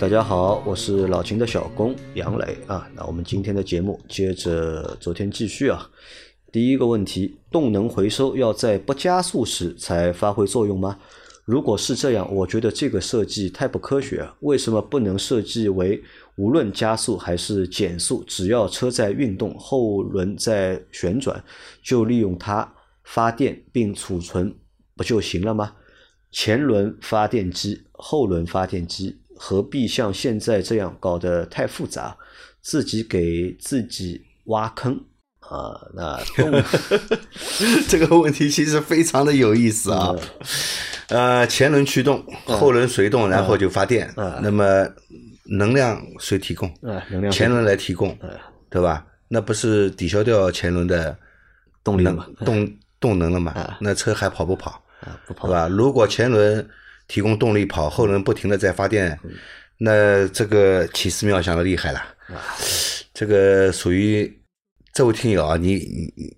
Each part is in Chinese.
大家好，我是老秦的小工杨磊啊。那我们今天的节目接着昨天继续啊。第一个问题，动能回收要在不加速时才发挥作用吗？如果是这样，我觉得这个设计太不科学。为什么不能设计为无论加速还是减速，只要车在运动，后轮在旋转，就利用它发电并储存不就行了吗？前轮发电机，后轮发电机。何必像现在这样搞得太复杂，自己给自己挖坑啊？那 这个问题其实非常的有意思啊。呃，前轮驱动，后轮随动，然后就发电。那么能量谁提供？能量前轮来提供，对吧？那不是抵消掉前轮的动力吗？动动能了嘛？那车还跑不跑？啊，不跑，对吧？如果前轮提供动力跑，后轮不停的在发电，那这个奇思妙想的厉害了。这个属于这位听友啊，你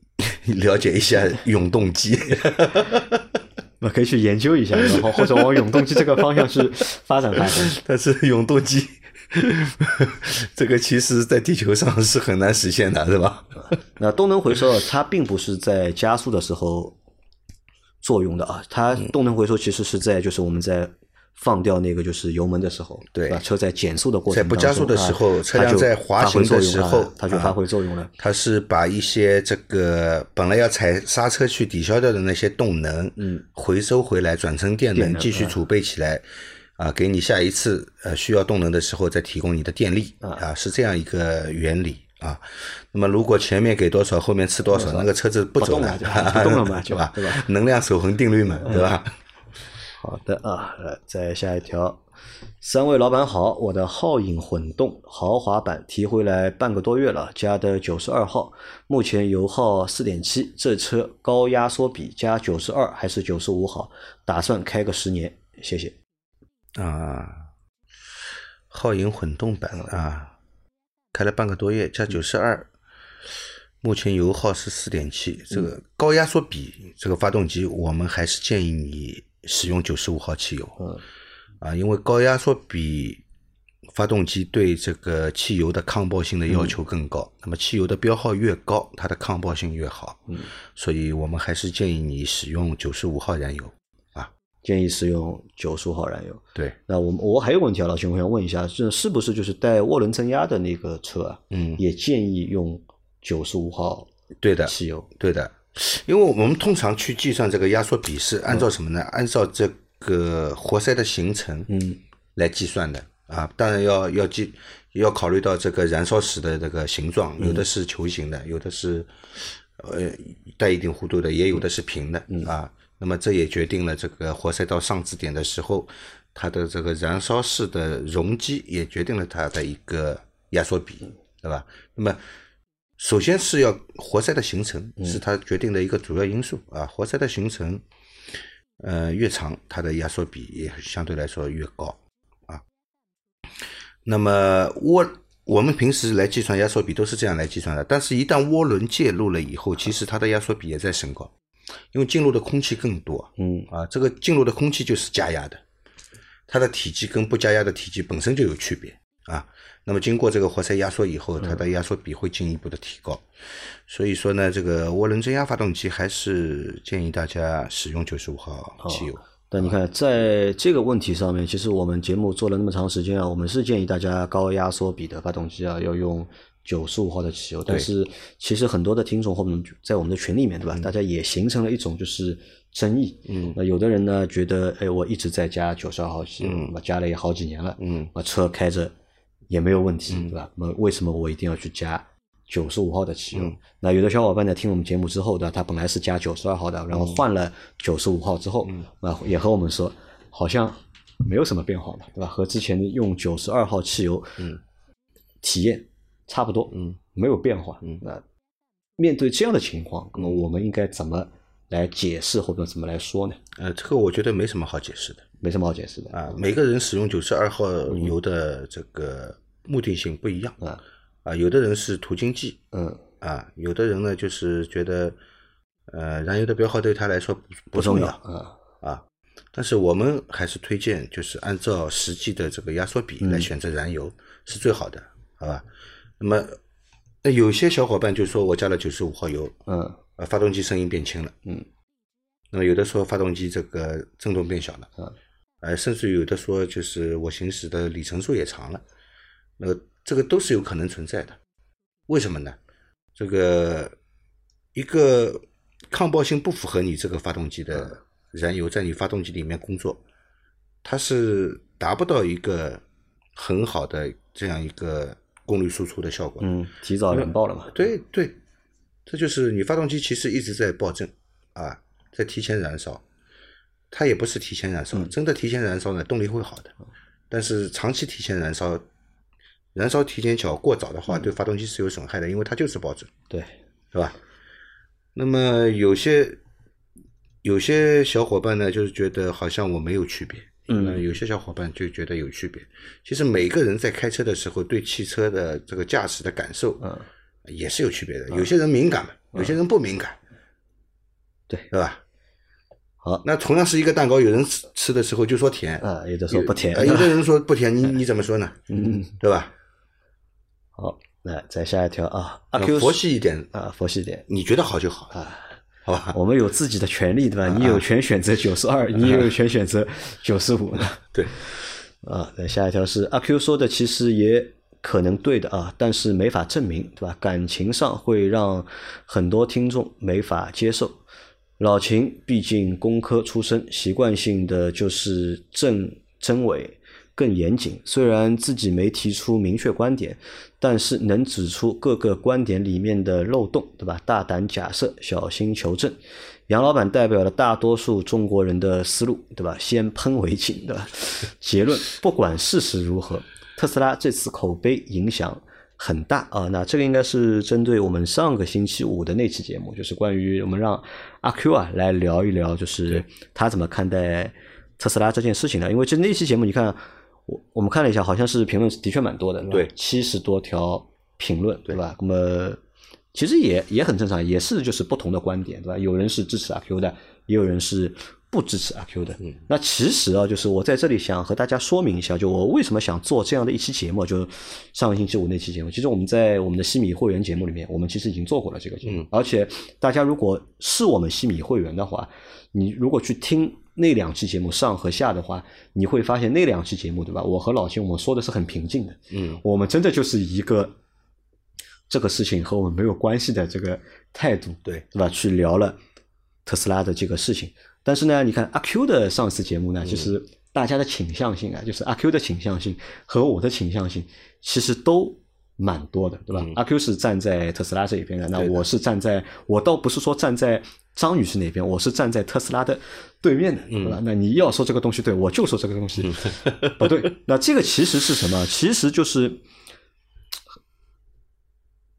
你了解一下永动机，那可以去研究一下，然后或者往永动机这个方向去发展发展。但是永动机这个其实在地球上是很难实现的，是吧？那动能回收它并不是在加速的时候。作用的啊，它动能回收其实是在就是我们在放掉那个就是油门的时候，对吧？车在减速的过程，在不加速的时候，车辆在滑行的时候，它就发挥作用了。它是把一些这个本来要踩刹车去抵消掉的那些动能，嗯，回收回来转成电能，继续储备起来，啊，给你下一次呃需要动能的时候再提供你的电力，啊，是这样一个原理。啊，那么如果前面给多少，后面吃多少，那个车子不走了，不动了嘛，对吧？对吧？能量守恒定律嘛，对吧？好的啊，来再下一条。三位老板好，我的皓影混动豪华版提回来半个多月了，加的九十二号，目前油耗四点七，这车高压缩比加九十二还是九十五好？打算开个十年，谢谢。啊，皓影混动版啊。开了半个多月，加九十二，目前油耗是四点七。这个高压缩比，这个发动机我们还是建议你使用九十五号汽油。嗯，啊，因为高压缩比发动机对这个汽油的抗爆性的要求更高。那么汽油的标号越高，它的抗爆性越好。嗯，所以我们还是建议你使用九十五号燃油。建议使用九十五号燃油。对，那我们我还有问题啊，老秦，我想问一下，这是不是就是带涡轮增压的那个车啊？嗯，也建议用九十五号对的汽油。对的，因为我们通常去计算这个压缩比是按照什么呢？按照这个活塞的行程嗯来计算的啊。当然要要计要考虑到这个燃烧室的这个形状，有的是球形的，有的是呃带一定弧度的，也有的是平的啊。那么这也决定了这个活塞到上支点的时候，它的这个燃烧室的容积也决定了它的一个压缩比，对吧？那么首先是要活塞的形成是它决定的一个主要因素啊，活塞的形成，呃越长，它的压缩比也相对来说越高啊。那么涡我们平时来计算压缩比都是这样来计算的，但是一旦涡轮介入了以后，其实它的压缩比也在升高。因为进入的空气更多，嗯啊，这个进入的空气就是加压的，它的体积跟不加压的体积本身就有区别啊。那么经过这个活塞压缩以后，它的压缩比会进一步的提高。所以说呢，这个涡轮增压发动机还是建议大家使用九十五号汽油。但你看，在这个问题上面，其实我们节目做了那么长时间啊，我们是建议大家高压缩比的发动机啊要用。九十五号的汽油，但是其实很多的听众或者在我们的群里面，对吧？大家也形成了一种就是争议。嗯，那有的人呢觉得，哎，我一直在加九十二号汽油，那加了也好几年了，嗯，那车开着也没有问题，对吧？那为什么我一定要去加九十五号的汽油？那有的小伙伴呢听我们节目之后，对吧？他本来是加九十二号的，然后换了九十五号之后，啊也和我们说，好像没有什么变化嘛，对吧？和之前用九十二号汽油，嗯。体验差不多，嗯，没有变化，嗯。那面对这样的情况，那么我们应该怎么来解释或者怎么来说呢？呃，这个我觉得没什么好解释的。没什么好解释的。啊。每个人使用九十二号油的这个目的性不一样。啊，啊，有的人是图经济嗯，啊，有的人呢就是觉得，呃，燃油的标号对他来说不重要啊，啊。但是我们还是推荐，就是按照实际的这个压缩比来选择燃油、是最好的，好吧？那么，那有些小伙伴就说我加了九十五号油，嗯。呃，发动机声音变轻了，嗯，那么有的说发动机这个震动变小了，嗯，呃，甚至有的说就是我行驶的里程数也长了，那个这个都是有可能存在的，为什么呢？这个一个抗爆性不符合你这个发动机的燃油在你发动机里面工作，它是达不到一个很好的这样一个功率输出的效果。嗯，提早冷爆了嘛？对对，这就是你发动机其实一直在爆震啊，在提前燃烧，它也不是提前燃烧，真的提前燃烧呢，动力会好的，但是长期提前燃烧，燃烧提前角过早的话，对发动机是有损害的，因为它就是爆震，对，是吧？那么有些有些小伙伴呢，就是觉得好像我没有区别。嗯那有些小伙伴就觉得有区别。其实每个人在开车的时候，对汽车的这个驾驶的感受，嗯，也是有区别的。有些人敏感嘛，有些人不敏感，对对吧？好那同样是一个蛋糕，有人吃吃的时候就说甜，啊，有的说不甜呃，有的人说不甜，你你怎么说呢？嗯，对吧？好，那再下一条啊，阿 Q 佛系一点，啊，佛系一点你觉得好就好，啊，好吧？我们有自己的权利，对吧？你有权选择九十二，你也有权选择九十五的。对，啊，那下一条是阿 Q 说的，其实也可能对的啊，但是没法证明，对吧？感情上会让很多听众没法接受。老秦毕竟工科出身，习惯性的就是正真伪更严谨。虽然自己没提出明确观点，但是能指出各个观点里面的漏洞，对吧？大胆假设，小心求证。杨老板代表了大多数中国人的思路，对吧？先喷为敬，对吧？结论：不管事实如何，特斯拉这次口碑影响很大啊。那这个应该是针对我们上个星期五的那期节目，就是关于我们让阿 Q 啊来聊一聊，就是他怎么看待特斯拉这件事情的。因为这那期节目，你看我我们看了一下，好像是评论的确蛮多的，对七十多条评论，对吧？那么其实也也很正常，也是就是不同的观点，对吧？有人是支持阿 Q 的，也有人是不支持阿 Q 的。嗯，那其实啊，就是我在这里想和大家说明一下，就我为什么想做这样的一期节目，就上个星期五那期节目。其实我们在我们的西米会员节目里面，我们其实已经做过了这个节目，嗯而且大家如果是我们西米会员的话，你如果去听。那两期节目上和下的话，你会发现那两期节目，对吧？我和老秦我们说的是很平静的，嗯，我们真的就是一个这个事情和我们没有关系的这个态度，对对吧？去聊了特斯拉的这个事情。但是呢，你看阿 Q 的上次节目呢，其实大家的倾向性啊，就是阿 Q 的倾向性和我的倾向性其实都蛮多的，对吧？阿 Q 是站在特斯拉这一边的，那我是站在我倒不是说站在张女士那边，我是站在特斯拉的对面的，对吧？那你要说这个东西对，我就说这个东西 不对。那这个其实是什么？其实就是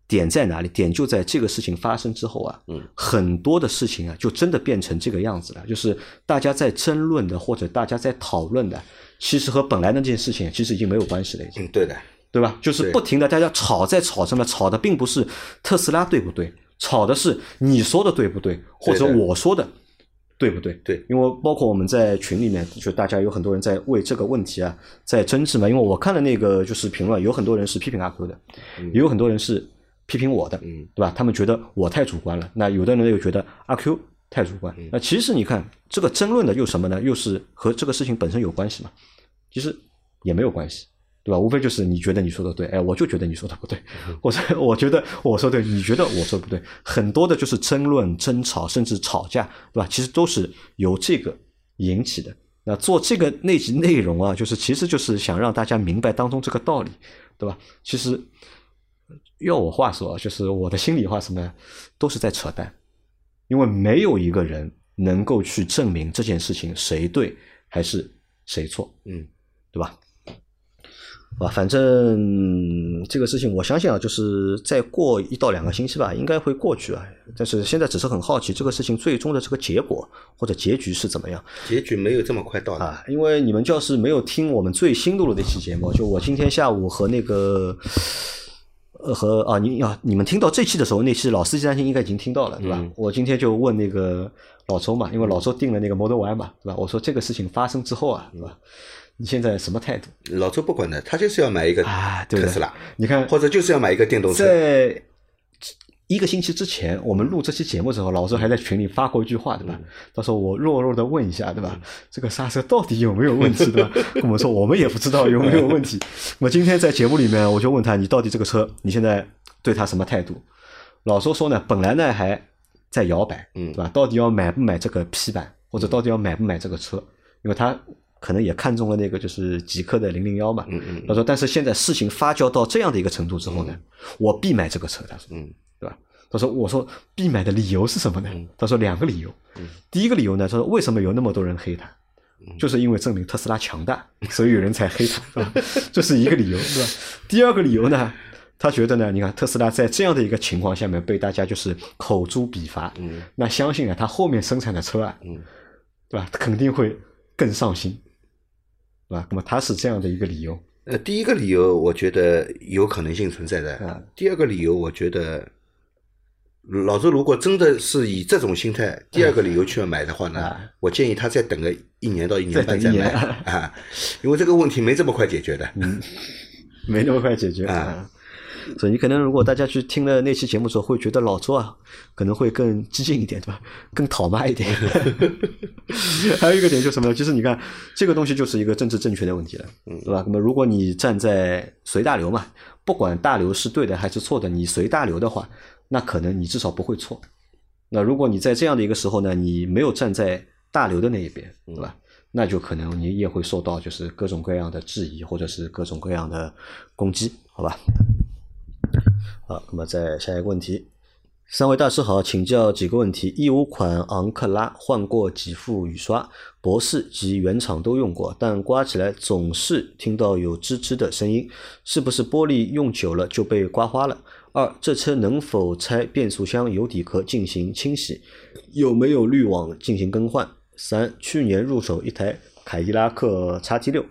点在哪里？点就在这个事情发生之后啊，嗯，很多的事情啊，就真的变成这个样子了。就是大家在争论的，或者大家在讨论的，其实和本来那件事情其实已经没有关系了，已经。嗯，对的，对吧？就是不停的大家吵在吵什么？吵的并不是特斯拉对不对，吵的是你说的对不对，或者我说的对不对？对，因为包括我们在群里面，就大家有很多人在为这个问题啊在争执嘛。因为我看了那个就是评论，有很多人是批评阿 Q 的，也有很多人是批评我的，嗯，对吧？他们觉得我太主观了，那有的人又觉得阿 Q 太主观。那其实你看这个争论的又什么呢？又是和这个事情本身有关系嘛？其实也没有关系，对吧？无非就是你觉得你说的对，哎，我就觉得你说的不对，或者我觉得我说对，你觉得我说的不对，很多的就是争论、争吵，甚至吵架，对吧？其实都是由这个引起的。那做这个那集内容啊，就是其实就是想让大家明白当中这个道理，对吧？其实要我话说啊，就是我的心里话什么呢，都是在扯淡，因为没有一个人能够去证明这件事情谁对还是谁错，嗯，对吧？吧？反正这个事情，我相信啊，就是再过一到两个星期吧，应该会过去啊。但是现在只是很好奇，这个事情最终的这个结果或者结局是怎么样结局没有这么快到。啊？因为你们要是没有听我们最新录的那期节目，就我今天下午和那个。呃，和啊，你啊，你们听到这期的时候，那期老司机担心应该已经听到了，对吧？嗯我今天就问那个老周嘛，因为老周订了那个 Model Y 嘛，对吧？我说这个事情发生之后啊，对吧？你现在什么态度？老周不管的，他就是要买一个啊特斯拉，你看，或者就是要买一个电动车。在一个星期之前，我们录这期节目的时候，老周还在群里发过一句话，对吧？他说我弱弱的问一下，对吧？这个刹车到底有没有问题，对吧？跟我们说我们也不知道有没有问题。我今天在节目里面，我就问他，你到底这个车你现在对他什么态度？老周说呢，本来呢还在摇摆，嗯对吧？到底要买不买这个 P 版，或者到底要买不买这个车？因为他可能也看中了那个就是极客的零零幺嘛。嗯嗯他说，但是现在事情发酵到这样的一个程度之后呢，我必买这个车。他说，嗯对吧？他说，我说必买的理由是什么呢？他说两个理由。第一个理由呢，他说为什么有那么多人黑他？就是因为证明特斯拉强大，所以有人才黑他，这是一个理由，是吧？第二个理由呢，他觉得呢，你看特斯拉在这样的一个情况下面被大家就是口诛笔伐，嗯那相信啊，他后面生产的车啊，嗯对吧？肯定会更上心，对吧？那么他是这样的一个理由，呃，第一个理由我觉得有可能性存在的。啊第二个理由，我觉得老周如果真的是以这种心态，第二个理由去买的话呢，啊我建议他再等个一年到一年半再买年啊，因为这个问题没这么快解决的。没那么快解决啊啊。所以你可能如果大家去听了那期节目之后，会觉得老周啊可能会更激进一点，对吧？更讨骂一点。还有一个点就是什么呢？就是你看这个东西就是一个政治正确的问题了，对吧？那么如果你站在随大流嘛，不管大流是对的还是错的，你随大流的话，那可能你至少不会错。那如果你在这样的一个时候呢，你没有站在大流的那一边，对吧？那就可能你也会受到就是各种各样的质疑，或者是各种各样的攻击，好吧？好，那么再下一个问题，三位大师好，请教几个问题。一五款昂克拉换过几副雨刷，博士及原厂都用过，但刮起来总是听到有吱吱的声音，是不是玻璃用久了就被刮花了？二，这车能否拆变速箱油底壳进行清洗？有没有滤网进行更换？三，去年入手一台凯迪拉克 XT 六。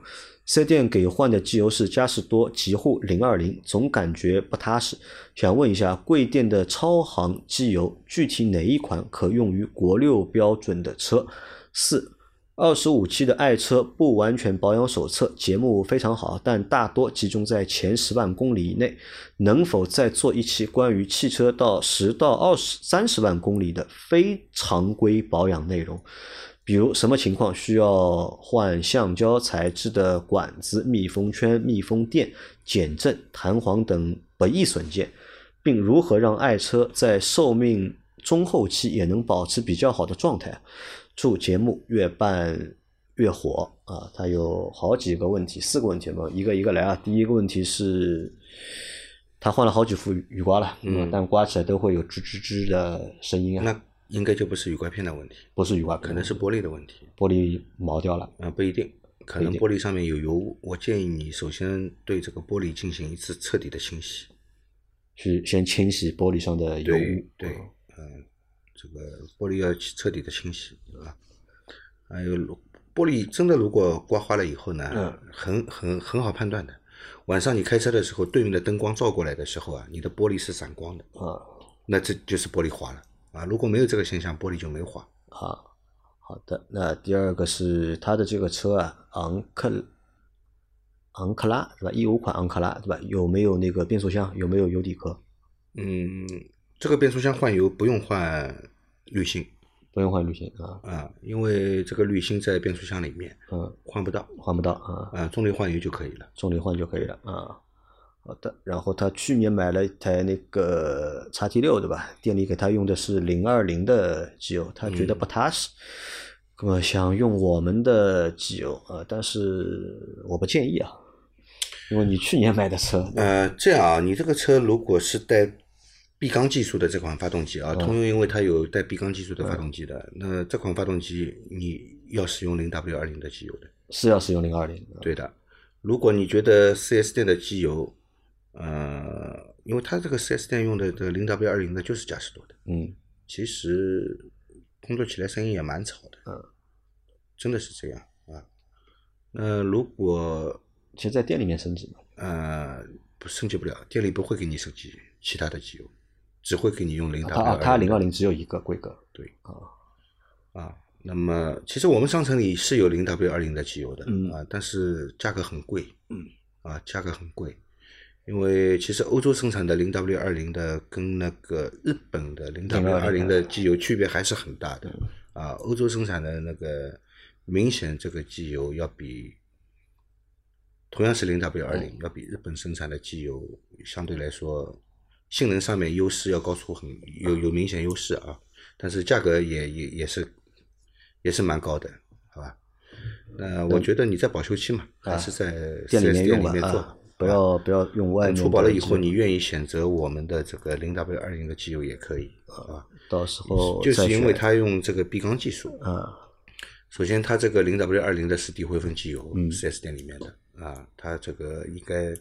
四店给换的机油是嘉实多极护零二零，总感觉不踏实。想问一下，贵店的超航机油具体哪一款可用于国六标准的车？四，二十五期的爱车不完全保养手册节目非常好，但大多集中在前十万公里以内。能否再做一期关于汽车到十到二十三十万公里的非常规保养内容？比如什么情况需要换橡胶材质的管子、密封圈、密封垫、减震、弹簧等不易损件，并如何让爱车在寿命中后期也能保持比较好的状态？祝节目越办越火啊！它有好几个问题，四个问题嘛，一个一个来啊。第一个问题是，他换了好几副雨刮了，嗯但刮起来都会有吱吱吱的声音啊，那应该就不是雨刮片的问题，不是雨刮，可能是玻璃的问题玻璃毛掉了。啊，不一定，可能玻璃上面有油污。我建议你首先对这个玻璃进行一次彻底的清洗。去先清洗玻璃上的油对污。对，嗯，这个玻璃要彻底的清洗，对吧？还有玻璃真的如果刮花了以后呢，嗯很很很好判断的。晚上你开车的时候，对面的灯光照过来的时候啊，你的玻璃是闪光的，啊那这就是玻璃花了啊。如果没有这个现象，玻璃就没花。啊，好的。那第二个是它的这个车啊，昂克昂克拉是吧？一五款昂克拉对吧？有没有那个变速箱？有没有油底壳？嗯，这个变速箱换油不用换滤芯不用换滤芯啊，啊，因为这个滤芯在变速箱里面嗯，换不到换不到啊，啊，重力换油就可以了。重力换就可以了啊。好的，然后他去年买了一台那个叉 T 六对吧？店里给他用的是零二零的机油，他觉得不踏实，那么想用我们的机油啊，但是我不建议啊，因为你去年买的车，呃，这样啊，你这个车如果是带闭缸技术的这款发动机啊，通用因为它有带闭缸技术的发动机的，那这款发动机你要使用零 W 二零的机油的，是要使用零二零，对的。如果你觉得 4S 店的机油，呃，因为它这个 4S 店用的这个零 W 二零的就是嘉实多的，嗯其实工作起来声音也蛮吵的，嗯，真的是这样啊。那如果其实，在店里面升级嘛，呃不升级不了，店里不会给你升级其他的机油，只会给你用零 W 它啊它零二二零只有一个规格对啊，啊。那么其实我们商城里是有零 W 二零的机油的、嗯啊，但是价格很贵，嗯啊，价格很贵。因为其实欧洲生产的零 W 二零的跟那个日本的零 W 二零的机油区别还是很大的啊。欧洲生产的那个明显这个机油要比同样是零 W 二零，要比日本生产的机油相对来说性能上面优势要高出很有有明显优势啊。但是价格也也也是也是蛮高的，好吧？那我觉得你在保修期嘛，还是在店里 4S 面用吧店里面做啊，，不要不要用外面的出保了以后，你愿意选择我们的这个零 W 二零的机油也可以啊，到时候就是因为再选它用这个闭缸技术。啊首先，它这个零 W 二零的是底灰分机油，嗯四 S 店里面的啊，它这个应该，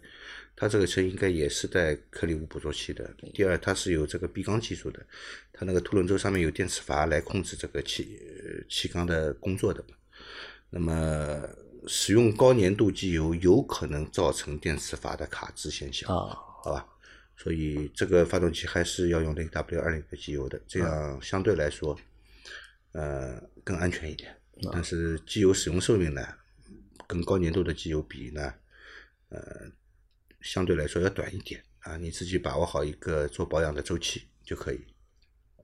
它这个车应该也是带颗粒物捕捉器的。第二，它是有这个闭缸技术的，它那个凸轮轴上面有电磁阀来控制这个气呃气缸的工作的。那么，使用高粘度机油有可能造成电磁阀的卡滞现象。啊好吧？所以这个发动机还是要用零 W 二零的机油的，这样相对来说，呃，更安全一点。但是机油使用寿命呢，跟高粘度的机油比呢，呃，相对来说要短一点啊。你自己把握好一个做保养的周期就可以。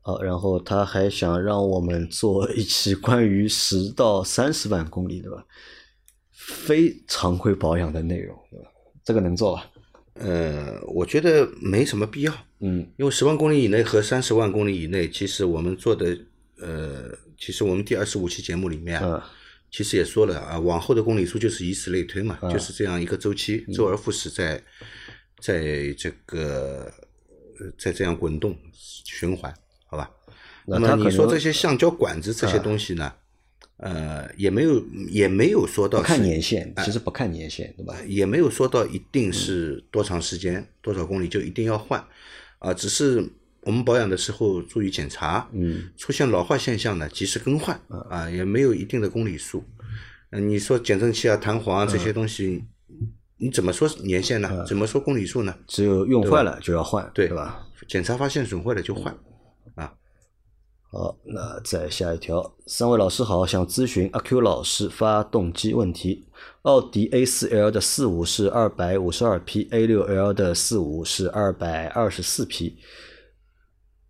好，然后他还想让我们做一期关于十到三十万公里对吧？非常规保养的内容对吧？这个能做吧？呃，我觉得没什么必要，嗯因为十万公里以内和三十万公里以内，其实我们做的，呃，其实我们第二十五期节目里面啊，嗯其实也说了啊，往后的公里数就是以此类推嘛，嗯就是这样一个周期，周而复始在，在这个呃在这样滚动循环，好吧？那么你说这些橡胶管子这些东西呢，呃，也没有也没有说到不看年限，其实不看年限对吧？也没有说到一定是多长时间、多少公里就一定要换，啊，只是我们保养的时候注意检查，嗯，出现老化现象呢及时更换，啊，也没有一定的公里数。嗯，你说减震器啊、弹簧啊这些东西，你怎么说年限呢？怎么说公里数呢？只有用坏了就要换，对吧？？检查发现损坏了就换，啊，好，那再下一条，三位老师好，想咨询阿 Q 老师发动机问题。奥迪 A 4 L 的四五是二百五十二匹，A 6 L 的四五是二百二十四匹，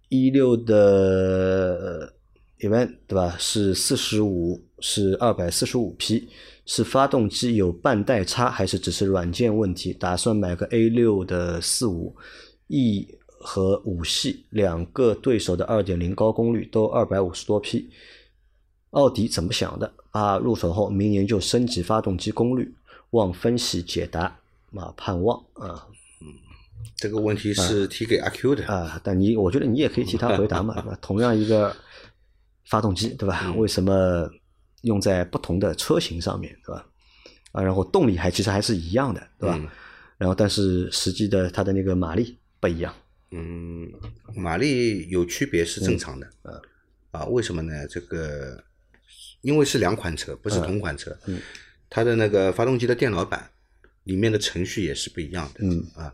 一六的 Event 对吧？是四十五，是二百四十五匹，是发动机有半代差，还是只是软件问题？打算买个 A 六的四五，E 和五系两个对手的二点零高功率都二百五十多匹，奥迪怎么想的？啊，入手后明年就升级发动机功率，望分析解答，啊，盼望啊这个问题是提给阿 Q 的，啊！但你我觉得你也可以替他回答嘛，对吧？同样一个发动机，对吧？嗯为什么用在不同的车型上面，对吧？啊，然后动力还其实还是一样的，对吧？嗯然后但是实际的它的那个马力不一样，嗯，马力有区别是正常的，嗯。啊，为什么呢？这个因为是两款车，不是同款车，嗯。它的那个发动机的电脑板里面的程序也是不一样的，嗯。啊，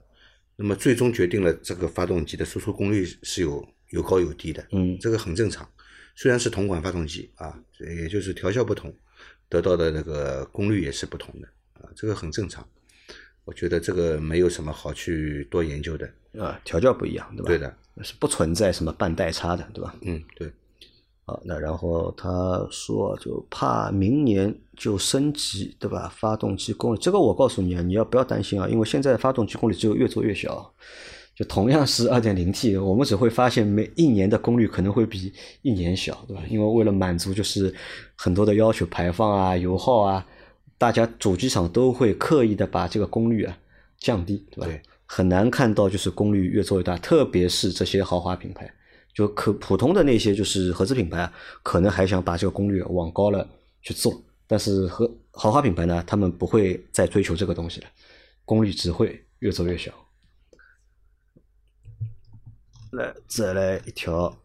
那么最终决定了这个发动机的输出功率是有有高有低的，嗯。这个很正常。虽然是同款发动机啊，也就是调校不同，得到的那个功率也是不同的啊，这个很正常。我觉得这个没有什么好去多研究的，啊，调教不一样，对吧？对的，是不存在什么半代差的，对吧？嗯，对。好，那然后他说就怕明年就升级，对吧？发动机功率，这个我告诉你啊，你要不要担心啊？因为现在发动机功率只有越做越小，就同样是二点零 T，我们只会发现每一年的功率可能会比一年小，对吧？因为为了满足就是很多的要求，排放啊、油耗啊，大家主机厂都会刻意的把这个功率啊降低，对吧？对很难看到就是功率越做越大，特别是这些豪华品牌。就可普通的那些就是合资品牌啊，可能还想把这个功率往高了去做，但是和豪华品牌呢，他们不会再追求这个东西了，功率只会越做越小。来，再来一条。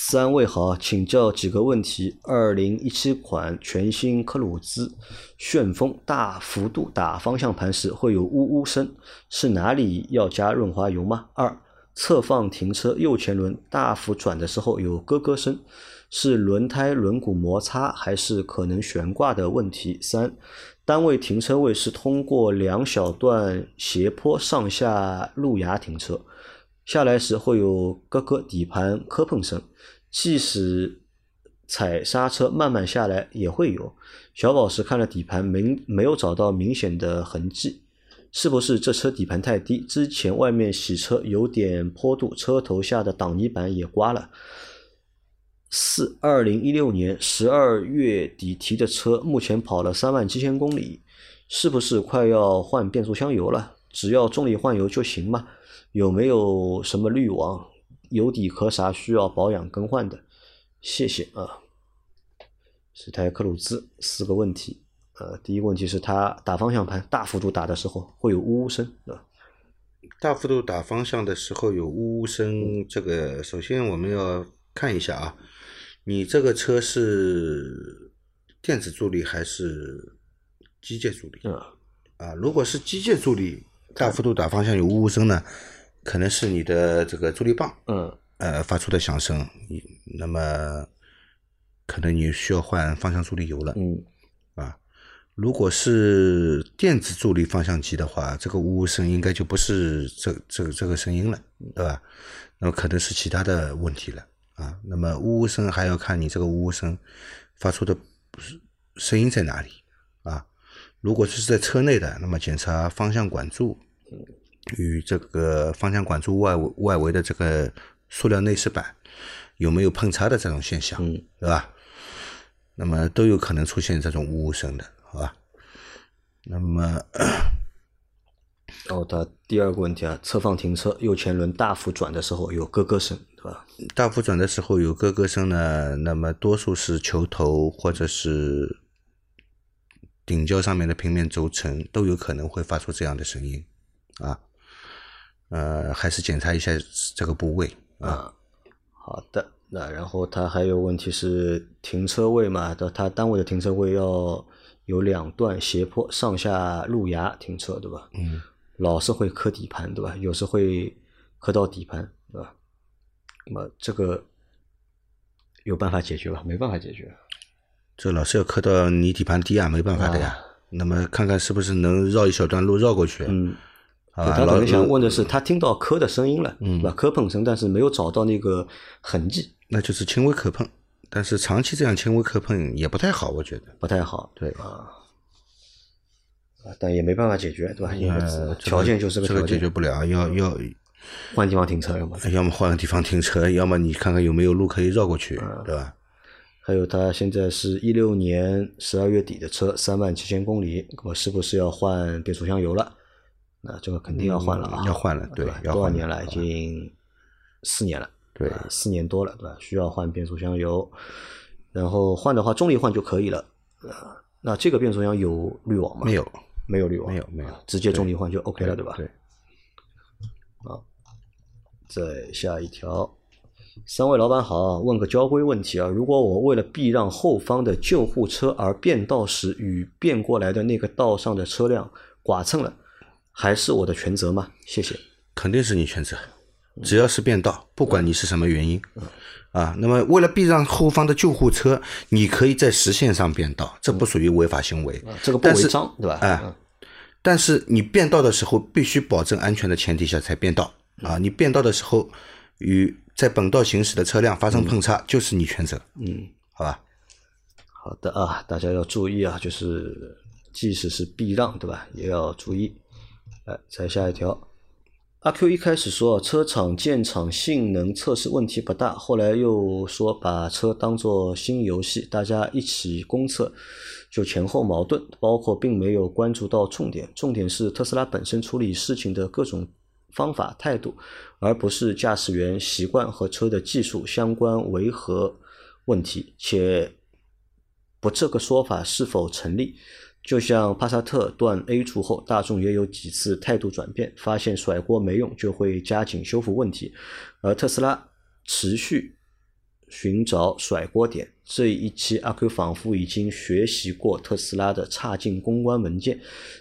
三位好，请教几个问题。二零一七款全新科鲁兹旋风大幅度打方向盘时会有呜呜声，是哪里要加润滑油吗？二，侧放停车右前轮大幅转的时候有咯咯声，是轮胎轮毂摩擦还是可能悬挂的问题？三，单位停车位是通过两小段斜坡上下路牙停车。下来时会有咯咯底盘磕碰声，即使踩刹车慢慢下来也会有。小宝石看了底盘，没没有找到明显的痕迹，是不是这车底盘太低？之前外面洗车有点坡度，车头下的挡泥板也刮了。四二零一六年十二月底提的车，目前跑了三万七千公里，是不是快要换变速箱油了？只要重力换油就行吗？有没有什么滤网、油底壳啥需要保养更换的？谢谢啊。是台克鲁兹，四个问题。呃，第一个问题是它打方向盘大幅度打的时候会有呜呜声，对吧？大幅度打方向的时候有呜呜声，这个首先我们要看一下啊，你这个车是电子助力还是机械助力？嗯。啊，如果是机械助力，大幅度打方向有呜呜声呢？可能是你的这个助力泵，嗯，呃，发出的响声，那么可能你需要换方向助力油了，嗯，啊，如果是电子助力方向机的话，这个呜呜声应该就不是这这个这个声音了，对吧？那么可能是其他的问题了，啊，那么呜呜声还要看你这个呜呜声发出的声音在哪里，啊，如果是在车内的，那么检查方向管柱。与这个方向管柱外外围的这个塑料内饰板有没有碰擦的这种现象，嗯，对吧？那么都有可能出现这种呜呜声的，好吧？那么，哦，他第二个问题啊，侧方停车右前轮大幅转的时候有咯咯声，对吧？大幅转的时候有咯咯声呢，那么多数是球头或者是顶胶上面的平面轴承都有可能会发出这样的声音，啊。呃，还是检查一下这个部位啊。好的，那然后他还有问题是停车位嘛？的他单位的停车位要有两段斜坡上下路牙停车，对吧？嗯。老是会磕底盘，对吧？有时会磕到底盘，对吧？那么这个有办法解决吧？没办法解决。这老是要磕到你底盘低啊，没办法的呀。那么看看是不是能绕一小段路绕过去。嗯。他可能想问的是，他听到磕的声音了，对吧？磕碰声，但是没有找到那个痕迹。那就是轻微磕碰，但是长期这样轻微磕碰也不太好，我觉得不太好。对啊，但也没办法解决，对吧？因为条件就是这个解决不了，要要换地方停车，要么要么换个地方停车，要么你看看有没有路可以绕过去，对吧？还有，他现在是一六年十二月底的车，三万七千公里，我是不是要换变速箱油了？那这个肯定要换了啊！要换了，对，多少年了？已经四年了，对，四年多了，对吧？需要换变速箱油，然后换的话，重力换就可以了。啊，那这个变速箱有滤网吗？没有，没有滤网，没有，没有，直接重力换就 OK 了，对吧？对。啊，再下一条，三位老板好，问个交规问题啊，如果我为了避让后方的救护车而变道时，与变过来的那个道上的车辆剐蹭了。还是我的全责吗？谢谢。肯定是你全责，只要是变道，不管你是什么原因，啊，那么为了避让后方的救护车，你可以在实线上变道，这不属于违法行为，这个不违章，对吧？哎，但是你变道的时候，必须保证安全的前提下才变道啊！你变道的时候与在本道行驶的车辆发生碰擦，就是你全责。嗯，好吧。好的啊，大家要注意啊，就是即使是避让，对吧，也要注意。来，再下一条。阿 Q 一开始说车厂建厂性能测试问题不大，后来又说把车当做新游戏，大家一起公测，就前后矛盾，包括并没有关注到重点。重点是特斯拉本身处理事情的各种方法态度，而不是驾驶员习惯和车的技术相关违和问题，且不这个说法是否成立？就像帕萨特断 A 柱后，大众也有几次态度转变，发现甩锅没用，就会加紧修复问题，而特斯拉持续寻找甩锅点。这一期阿 Q 仿佛已经学习过特斯拉的差劲公关文件，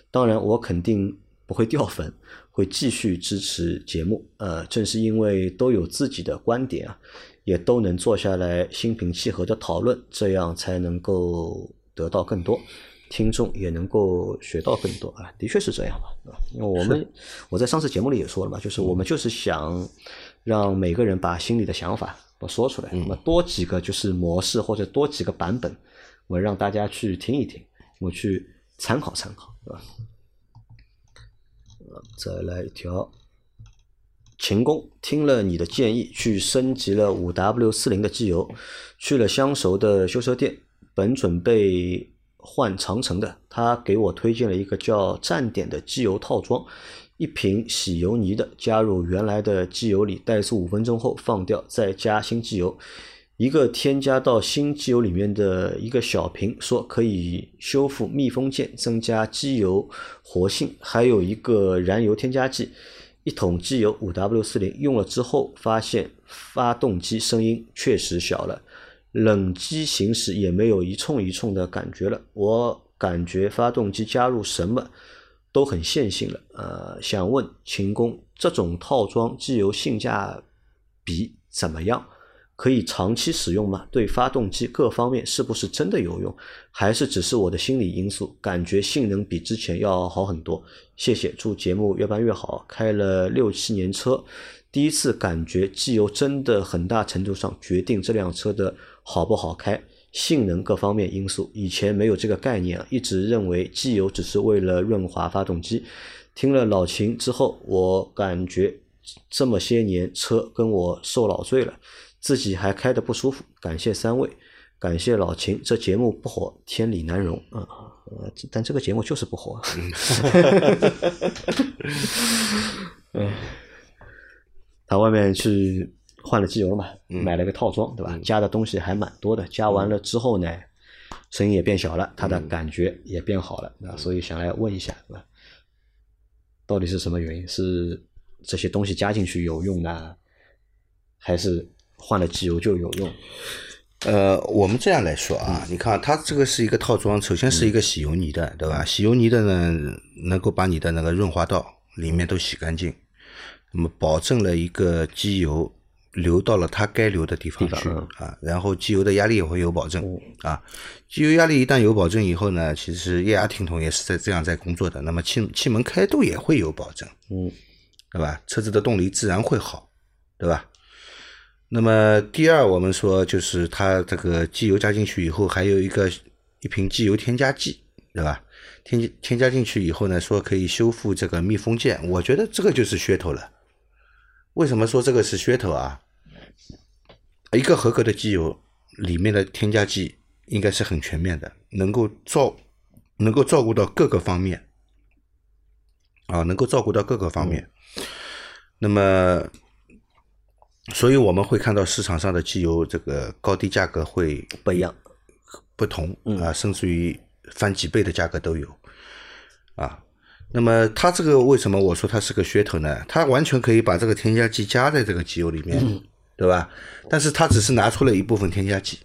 当然我肯定不会掉粉，会继续支持节目。呃，正是因为都有自己的观点啊，也都能坐下来心平气和的讨论，这样才能够得到更多。听众也能够学到更多啊，的确是这样嘛，啊，因为我们我在上次节目里也说了嘛，就是我们就是想让每个人把心里的想法都说出来，那么多几个就是模式或者多几个版本，我让大家去听一听，我去参考参考，对吧？呃，再来一条，秦工听了你的建议，去升级了五 W 四零的机油，去了相熟的修车店，本准备。换长城的，他给我推荐了一个叫站点的机油套装，一瓶洗油泥的，加入原来的机油里，怠速五分钟后放掉，再加新机油。一个添加到新机油里面的一个小瓶，说可以修复密封件，增加机油活性。还有一个燃油添加剂，一桶机油五 W 四零用了之后，发现发动机声音确实小了。冷机行驶也没有一冲一冲的感觉了，我感觉发动机加入什么都很线性了。呃，想问秦工，这种套装机油性价比怎么样？可以长期使用吗？对发动机各方面是不是真的有用？还是只是我的心理因素？感觉性能比之前要好很多。谢谢，祝节目越办越好。开了六七年车，第一次感觉机油真的很大程度上决定这辆车的。好不好开，性能各方面因素，以前没有这个概念啊，一直认为机油只是为了润滑发动机。听了老秦之后，我感觉这么些年车跟我受老罪了，自己还开的不舒服。感谢三位，感谢老秦，这节目不火，天理难容啊！呃，但这个节目就是不火。嗯，他外面去。换了机油了嘛，买了个套装，对吧？加的东西还蛮多的。加完了之后呢，声音也变小了，它的感觉也变好了。啊，所以想来问一下，对吧？到底是什么原因？是这些东西加进去有用呢，还是换了机油就有用？呃，我们这样来说啊，你看它这个是一个套装，首先是一个洗油泥的，对吧？洗油泥的呢，能够把你的那个润滑道里面都洗干净，那么保证了一个机油。流到了它该流的地方去啊，然后机油的压力也会有保证啊。机油压力一旦有保证以后呢，其实液压听筒也是在这样在工作的。那么气气门开度也会有保证，嗯，对吧？车子的动力自然会好，对吧？那么第二，我们说就是它这个机油加进去以后，还有一个一瓶机油添加剂，对吧？添添加进去以后呢，说可以修复这个密封件，我觉得这个就是噱头了。为什么说这个是噱头啊？一个合格的机油里面的添加剂应该是很全面的，能够照能够照顾到各个方面啊，能够照顾到各个方面。那么，所以我们会看到市场上的机油这个高低价格会不一样、不同啊，甚至于翻几倍的价格都有啊。那么它这个为什么我说它是个噱头呢？它完全可以把这个添加剂加在这个机油里面。对吧？但是它只是拿出了一部分添加剂，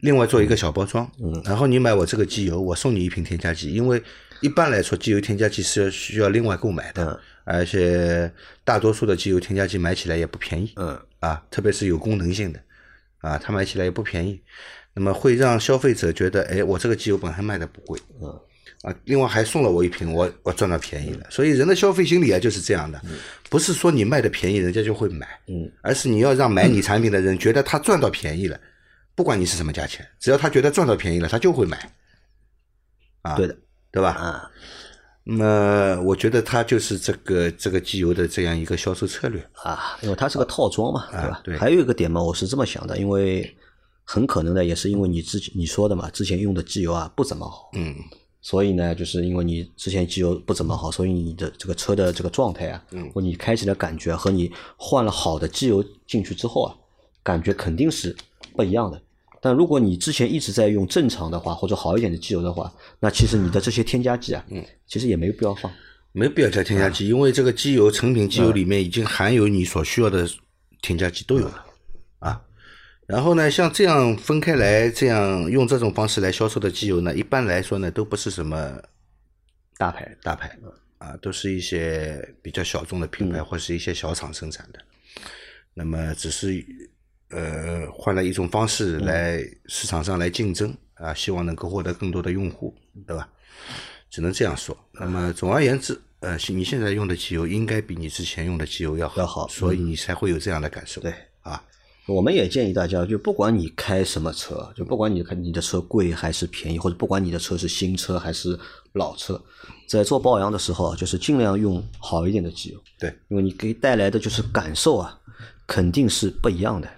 另外做一个小包装，然后你买我这个机油，我送你一瓶添加剂。因为一般来说，机油添加剂是要需要另外购买的，而且大多数的机油添加剂买起来也不便宜，嗯啊，特别是有功能性的，啊，它买起来也不便宜，那么会让消费者觉得，哎，我这个机油本身卖的不贵，嗯。啊，另外还送了我一瓶，我我赚到便宜了。所以人的消费心理啊就是这样的，不是说你卖的便宜人家就会买，嗯，而是你要让买你产品的人觉得他赚到便宜了，不管你是什么价钱，只要他觉得赚到便宜了，他就会买。啊，对的，对吧？啊，那么我觉得他就是这个这个机油的这样一个销售策略啊，因为它是个套装嘛，对吧？对。还有一个点嘛，我是这么想的，因为很可能呢，也是因为你之前你说的嘛，之前用的机油啊不怎么好，嗯。所以呢，就是因为你之前机油不怎么好，所以你的这个车的这个状态啊，嗯或你开起来感觉和你换了好的机油进去之后啊，感觉肯定是不一样的。但如果你之前一直在用正常的话，或者好一点的机油的话，那其实你的这些添加剂啊，嗯，其实也没有必要放。没必要加添加剂，因为这个机油成品机油里面已经含有你所需要的添加剂都有了啊。然后呢，像这样分开来，这样用这种方式来销售的机油呢，一般来说呢，都不是什么大牌大牌啊，都是一些比较小众的品牌或是一些小厂生产的。那么只是呃换了一种方式来市场上来竞争啊，希望能够获得更多的用户，对吧？只能这样说。那么总而言之，呃，你现在用的机油应该比你之前用的机油要好，要好所以你才会有这样的感受。对啊，我们也建议大家，就不管你开什么车，就不管你看你的车贵还是便宜，或者不管你的车是新车还是老车，在做保养的时候啊，就是尽量用好一点的机油，对，因为你给带来的就是感受啊，肯定是不一样的。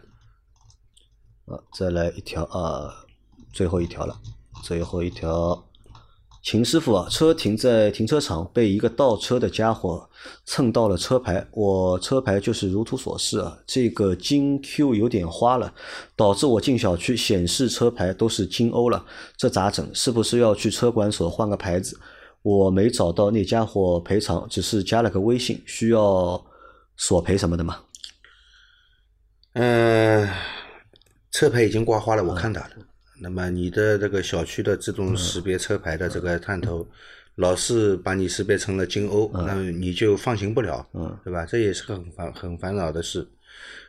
啊，再来一条啊，最后一条了，最后一条。秦师傅啊，车停在停车场，被一个倒车的家伙蹭到了车牌。我车牌就是如图所示啊，这个金 Q 有点花了，导致我进小区显示车牌都是金欧了，这咋整？是不是要去车管所换个牌子？我没找到那家伙赔偿，只是加了个微信，需要索赔什么的吗？嗯，车牌已经刮花了，我看到了。那么你的这个小区的自动识别车牌的这个探头，老是把你识别成了金欧，那你就放行不了，对吧？这也是很烦很烦恼的事。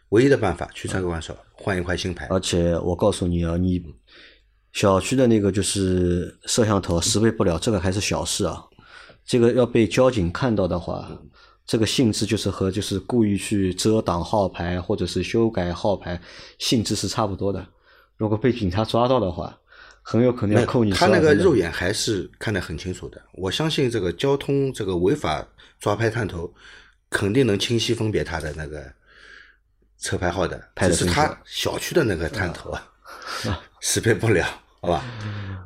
唯一的办法去车管所换一块新牌。而且我告诉你啊，你小区的那个就是摄像头识别不了，这个还是小事啊。这个要被交警看到的话，这个性质就是和就是故意去遮挡号牌或者是修改号牌性质是差不多的。如果被警察抓到的话，很有可能要扣你。他那个肉眼还是看得很清楚的。我相信这个交通这个违法抓拍探头，肯定能清晰分别他的那个车牌号的。只是他小区的那个探头啊，识别不了，好吧？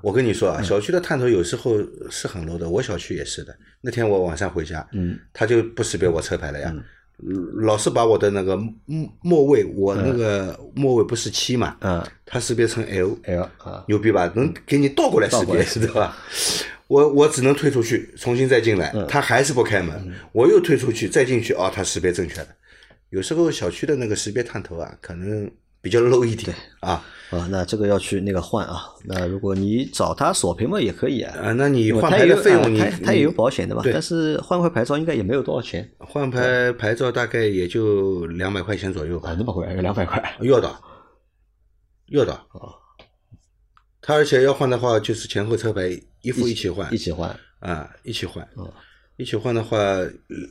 我跟你说啊，小区的探头有时候是很 low 的。我小区也是的。那天我晚上回家，嗯，他就不识别我车牌了呀。老是把我的那个末末位，我那个末位不是七嘛？嗯，它识别成 L L 啊，牛逼吧？能给你倒过来识别，对吧？我我只能退出去，重新再进来，它还是不开门。我又退出去，再进去，哦，他识别正确了。有时候小区的那个识别探头啊，可能。比较 low 一点啊啊，那这个要去那个换啊。那如果你找他索赔嘛，也可以啊。啊，那你换牌的费用，你他也有保险的嘛？但是换块牌照应该也没有多少钱。换牌牌照大概也就两百块钱左右吧。啊，那么贵，要两百块？要的，要的啊。他而且要换的话，就是前后车牌一副一起换，一起换啊，一起换。一起换的话，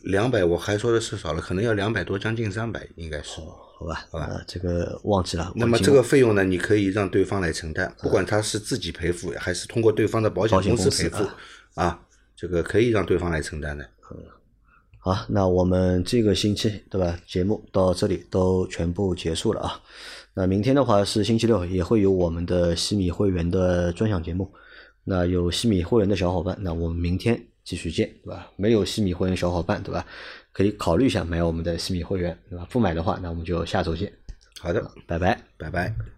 两百我还说的是少了，可能要两百多，将近三百，应该是。好吧，好吧，这个忘记了。那么这个费用呢，你可以让对方来承担，不管他是自己赔付，还是通过对方的保险公司赔付，啊，这个可以让对方来承担的。嗯，好，那我们这个星期对吧？节目到这里都全部结束了啊。那明天的话是星期六，也会有我们的西米会员的专享节目。那有西米会员的小伙伴，那我们明天。继续见，对吧？没有西米会员小伙伴，对吧？可以考虑一下买我们的西米会员，对吧？不买的话，那我们就下周见。好的，拜拜，拜拜。